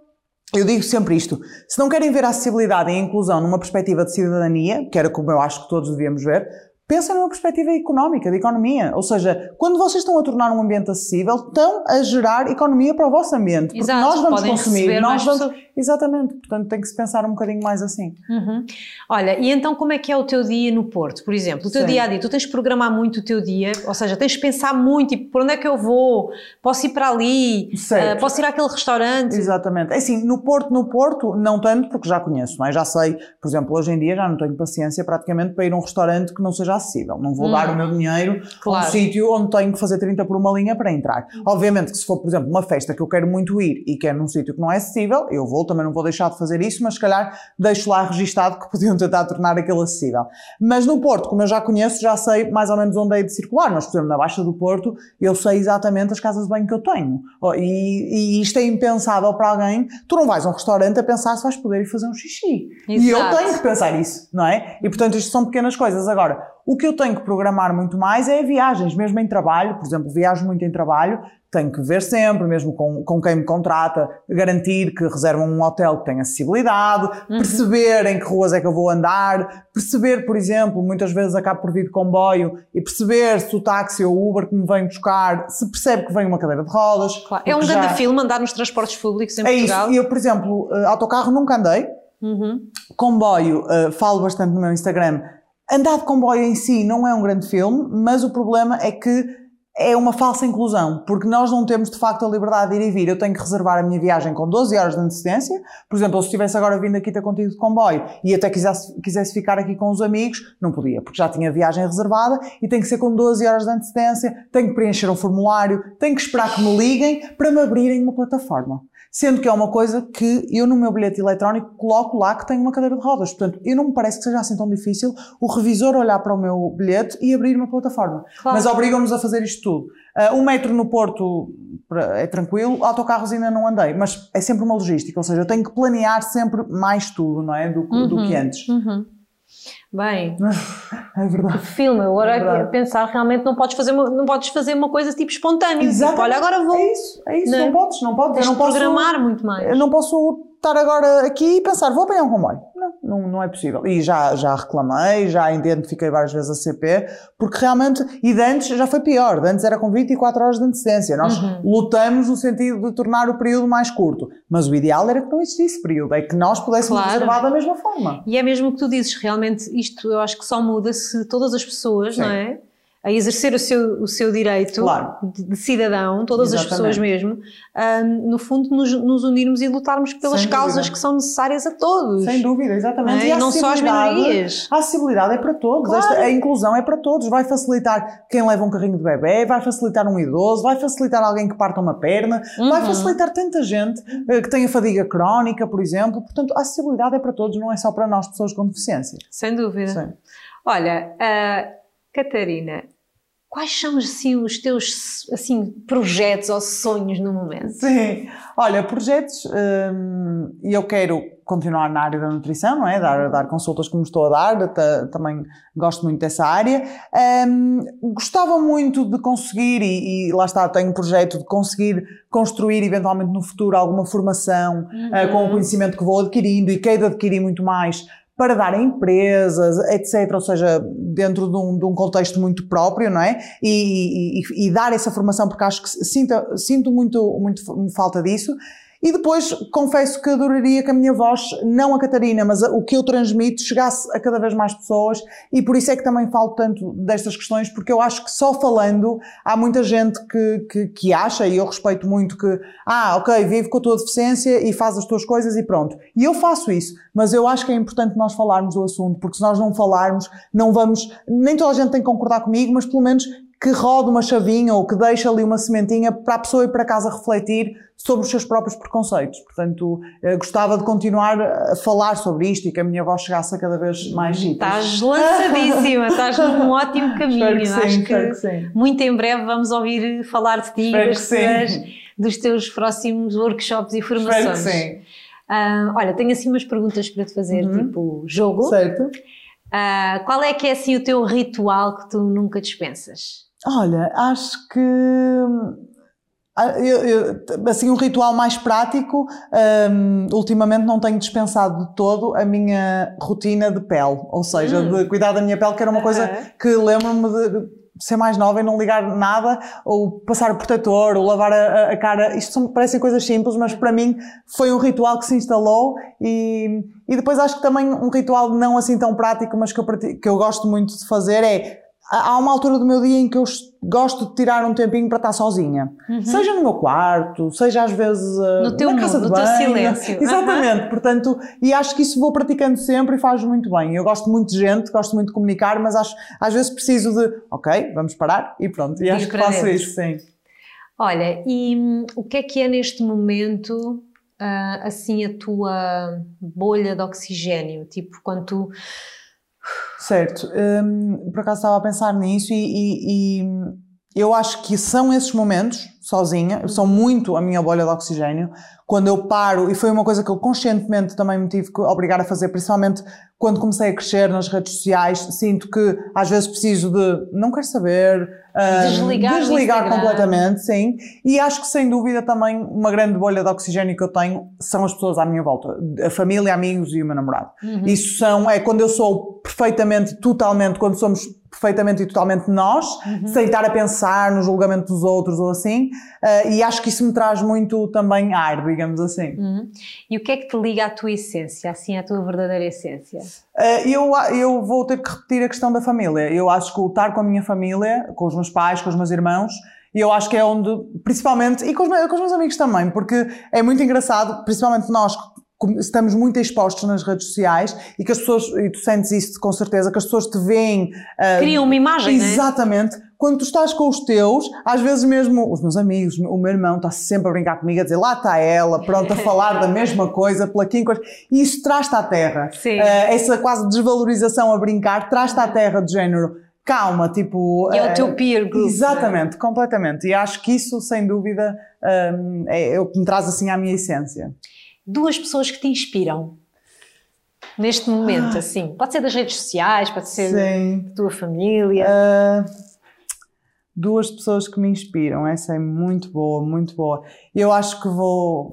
eu digo sempre isto: se não querem ver a acessibilidade e a inclusão numa perspectiva de cidadania, que era como eu acho que todos devíamos ver, Pensa numa perspectiva económica, de economia. Ou seja, quando vocês estão a tornar um ambiente acessível, estão a gerar economia para o vosso ambiente. Porque Exato, nós vamos consumir, nós vamos. Pessoas. Exatamente. Portanto, tem que se pensar um bocadinho mais assim. Uhum. Olha, e então como é que é o teu dia no Porto, por exemplo? O teu Sim. dia a dia, tu tens que programar muito o teu dia, ou seja, tens que pensar muito, tipo, por onde é que eu vou? Posso ir para ali? Uh, posso ir àquele restaurante? Exatamente. É assim, no Porto, no Porto, não tanto, porque já conheço, não é? Já sei, por exemplo, hoje em dia já não tenho paciência praticamente para ir a um restaurante que não seja acessível. Não vou dar o meu dinheiro claro. a um sítio onde tenho que fazer 30 por uma linha para entrar. Obviamente que se for, por exemplo, uma festa que eu quero muito ir e quero num sítio que não é acessível, eu vou, também não vou deixar de fazer isso, mas se calhar deixo lá registado que podiam tentar tornar aquilo acessível. Mas no Porto, como eu já conheço, já sei mais ou menos onde é de circular, mas por exemplo, na Baixa do Porto, eu sei exatamente as casas de banho que eu tenho. Oh, e, e isto é impensável para alguém. Tu não vais a um restaurante a pensar se vais poder ir fazer um xixi. Exato. E eu tenho que pensar isso, não é? E portanto, isto são pequenas coisas. Agora, o que eu tenho que programar muito mais é viagens, mesmo em trabalho, por exemplo, viajo muito em trabalho, tenho que ver sempre, mesmo com, com quem me contrata, garantir que reservam um hotel que tenha acessibilidade, uhum. perceber em que ruas é que eu vou andar, perceber, por exemplo, muitas vezes acabo por vir de comboio e perceber se o táxi ou o Uber que me vem buscar, se percebe que vem uma cadeira de rodas. Claro. É um já... grande filme andar nos transportes públicos em é Portugal. Isso. Eu, por exemplo, eh, autocarro nunca andei, uhum. comboio, uh, falo bastante no meu Instagram, Andar de comboio em si não é um grande filme, mas o problema é que é uma falsa inclusão, porque nós não temos de facto a liberdade de ir e vir. Eu tenho que reservar a minha viagem com 12 horas de antecedência. Por exemplo, se estivesse agora vindo aqui ter contigo de comboio e até quisesse, quisesse ficar aqui com os amigos, não podia, porque já tinha viagem reservada e tem que ser com 12 horas de antecedência, tenho que preencher um formulário, tenho que esperar que me liguem para me abrirem uma plataforma. Sendo que é uma coisa que eu no meu bilhete eletrónico coloco lá que tenho uma cadeira de rodas. Portanto, eu não me parece que seja assim tão difícil o revisor olhar para o meu bilhete e abrir uma plataforma. Claro. Mas obrigam-nos a fazer isto tudo. Uh, um metro no Porto é tranquilo, autocarros ainda não andei, mas é sempre uma logística, ou seja, eu tenho que planear sempre mais tudo, não é? Do, uhum, do que antes. Uhum. Bem, é verdade. filme, agora é verdade. pensar realmente não podes fazer uma, não podes fazer uma coisa tipo espontânea. Exato. Tipo, olha, agora vou. É isso, é isso, não, não podes, não podes. Tens eu não posso programar muito mais. Eu não posso estar agora aqui e pensar, vou apanhar um comboio. Não, não, não é possível. E já, já reclamei, já identifiquei várias vezes a CP, porque realmente, e de antes já foi pior, de antes era com 24 horas de antecedência. Nós uhum. lutamos no sentido de tornar o período mais curto, mas o ideal era que não existisse período, é que nós pudéssemos claro. reservar da mesma forma. E é mesmo o que tu dizes, realmente isto eu acho que só muda se todas as pessoas, Sim. não é? A exercer o seu, o seu direito claro. de, cidadão, todas Exatamente. as pessoas mesmo, um, no fundo nos, nos, unirmos e lutarmos pelas Sem causas dúvida. que são necessárias a todos. Sem dúvida, exatamente. É? E, e não só as minorias. A acessibilidade é para todos, claro. Esta, a inclusão é para todos. Vai facilitar quem leva um carrinho de bebê, vai facilitar um idoso, vai facilitar alguém que parta uma perna, uhum. vai facilitar tanta gente uh, que tenha fadiga crónica, por exemplo. Portanto, a acessibilidade é para todos, não é só para nós, pessoas com deficiência. Sem dúvida. Sim. Olha, uh, Catarina, Quais são assim, os teus assim, projetos ou sonhos no momento? Sim, olha, projetos, hum, e eu quero continuar na área da nutrição, não é? Dar, dar consultas como estou a dar, também gosto muito dessa área. Um, gostava muito de conseguir, e, e, lá está, tenho um projeto de conseguir construir eventualmente no futuro alguma formação uhum. uh, com o conhecimento que vou adquirindo e quero adquirir muito mais para dar a empresas, etc. Ou seja, dentro de um, de um contexto muito próprio, não é? E, e, e, dar essa formação, porque acho que sinto, sinto muito, muito falta disso. E depois confesso que adoraria que a minha voz, não a Catarina, mas o que eu transmito, chegasse a cada vez mais pessoas e por isso é que também falo tanto destas questões, porque eu acho que só falando há muita gente que, que, que acha, e eu respeito muito que, ah, ok, vive com a tua deficiência e faz as tuas coisas e pronto. E eu faço isso, mas eu acho que é importante nós falarmos do assunto, porque se nós não falarmos, não vamos, nem toda a gente tem que concordar comigo, mas pelo menos que rode uma chavinha ou que deixe ali uma sementinha para a pessoa ir para casa refletir sobre os seus próprios preconceitos. Portanto, eh, gostava de continuar a falar sobre isto e que a minha voz chegasse a cada vez mais sítios. Estás lançadíssima, estás num ótimo caminho. Que Acho que, que muito em breve vamos ouvir falar de ti e das, dos teus próximos workshops e formações. Espero que sim. Uh, olha, tenho assim umas perguntas para te fazer, uhum. tipo jogo. Certo. Uh, qual é que é assim o teu ritual que tu nunca dispensas? Olha, acho que ah, eu, eu, assim, um ritual mais prático, um, ultimamente não tenho dispensado de todo a minha rotina de pele, ou seja, hum. de cuidar da minha pele, que era uma coisa que lembro-me de ser mais nova e não ligar nada, ou passar o protetor, ou lavar a, a cara. Isto são, parecem coisas simples, mas para mim foi um ritual que se instalou e, e depois acho que também um ritual não assim tão prático, mas que eu, que eu gosto muito de fazer é há uma altura do meu dia em que eu gosto de tirar um tempinho para estar sozinha. Uhum. Seja no meu quarto, seja às vezes uh, no teu na casa mundo, de banho. No teu silêncio. Exatamente. Uhum. Portanto, e acho que isso vou praticando sempre e faz muito bem. Eu gosto muito de gente, gosto muito de comunicar, mas acho, às vezes preciso de, ok, vamos parar e pronto. E acho que faço dentro. isso, sim. Olha, e hum, o que é que é neste momento uh, assim a tua bolha de oxigênio? Tipo, quando tu Certo. Um, por acaso estava a pensar nisso e, e, e, eu acho que são esses momentos, sozinha, são muito a minha bolha de oxigênio, quando eu paro, e foi uma coisa que eu conscientemente também me tive que obrigar a fazer, principalmente quando comecei a crescer nas redes sociais, sinto que às vezes preciso de, não quero saber, desligar, desligar completamente, sim. E acho que sem dúvida também uma grande bolha de oxigênio que eu tenho são as pessoas à minha volta, a família, amigos e o meu namorado. Uhum. Isso são, é quando eu sou perfeitamente, totalmente, quando somos perfeitamente e totalmente nós, Uhum. sem estar a pensar no julgamento dos outros ou assim, uh, e acho que isso me traz muito também ar, digamos assim. Uhum. E o que é que te liga à tua essência, assim, à tua verdadeira essência? Uh, eu, eu vou ter que repetir a questão da família. Eu acho que o estar com a minha família, com os meus pais, com os meus irmãos, e eu acho que é onde, principalmente, e com os, meus, com os meus amigos também, porque é muito engraçado, principalmente nós estamos muito expostos nas redes sociais e que as pessoas, e tu sentes isso com certeza, que as pessoas te veem. Uh, Criam uma imagem, Exatamente. Né? Quando tu estás com os teus, às vezes mesmo os meus amigos, o meu irmão está sempre a brincar comigo, a dizer lá está ela, pronto, a falar da mesma coisa, pela coisa. E isso traz-te à terra. Sim. Uh, essa quase desvalorização a brincar traz-te à terra de género calma, tipo. É o teu peer group. Exatamente, né? completamente. E acho que isso, sem dúvida, um, é o que me traz assim à minha essência. Duas pessoas que te inspiram neste momento, ah. assim. Pode ser das redes sociais, pode ser Sim. da tua família. Uh, duas pessoas que me inspiram, essa é muito boa, muito boa. Eu acho que vou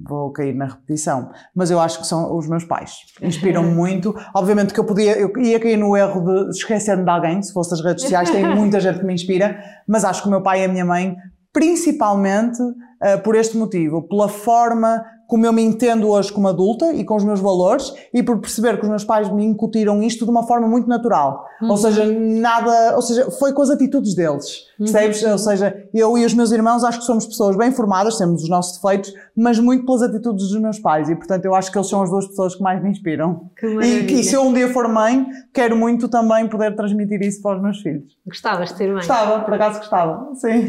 vou cair na repetição, mas eu acho que são os meus pais. Inspiram-me muito. Obviamente que eu podia, eu ia cair no erro de esquecer-me de alguém, se fosse as redes sociais, tem muita gente que me inspira, mas acho que o meu pai e a minha mãe, principalmente uh, por este motivo, pela forma como eu me entendo hoje como adulta e com os meus valores e por perceber que os meus pais me incutiram isto de uma forma muito natural. Uhum. Ou seja, nada, ou seja, foi com as atitudes deles. Uhum. Percebes? Ou seja, eu e os meus irmãos acho que somos pessoas bem formadas, temos os nossos defeitos, mas muito pelas atitudes dos meus pais e portanto eu acho que eles são as duas pessoas que mais me inspiram. Que e, e se eu um dia for mãe, quero muito também poder transmitir isso para os meus filhos. Gostavas de ter mãe? Gostava, por acaso gostava, sim.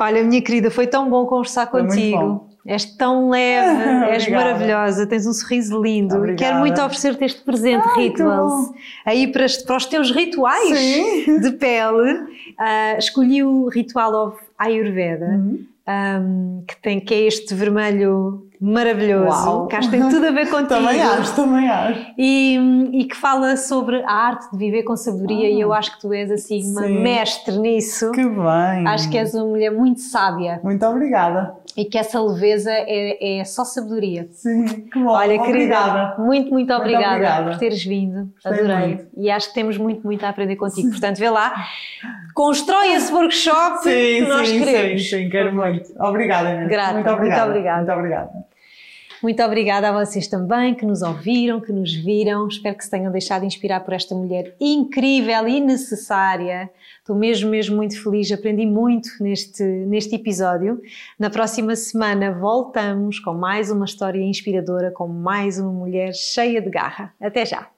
Olha, minha querida, foi tão bom conversar Foi contigo. És tão leve, és Obrigada. maravilhosa, tens um sorriso lindo Obrigada. quero muito oferecer-te este presente, Ai, Rituals. Aí para, para, os teus rituais Sim. de pele, uh, escolhi o Ritual of Ayurveda, Uhum. um, que, tem, que é este vermelho maravilhoso, Uau. que acho que tem tudo a ver contigo. Também acho, também acho. E, e, que fala sobre a arte de viver com sabedoria, ah, e eu acho que tu és assim uma sim. mestre nisso. Que bem. Acho que és uma mulher muito sábia Muito obrigada. e que essa leveza é, é só sabedoria. Sim, que bom. Olha, obrigada. querida, muito, muito obrigada, obrigada. por teres vindo. Gostei Adorei. muito. E acho que temos muito, muito a aprender contigo. Portanto, vê lá, constrói esse workshop que nós sim, queremos. Sim, sim, quero muito. Obrigada, Inês. Grata, muito obrigada. muito obrigada. Muito obrigada. Muito obrigada a vocês também que nos ouviram, que nos viram. Espero que se tenham deixado inspirar por esta mulher incrível e necessária. Estou mesmo, mesmo muito feliz. Aprendi muito neste, neste episódio. Na próxima semana voltamos com mais uma história inspiradora, com mais uma mulher cheia de garra. Até já!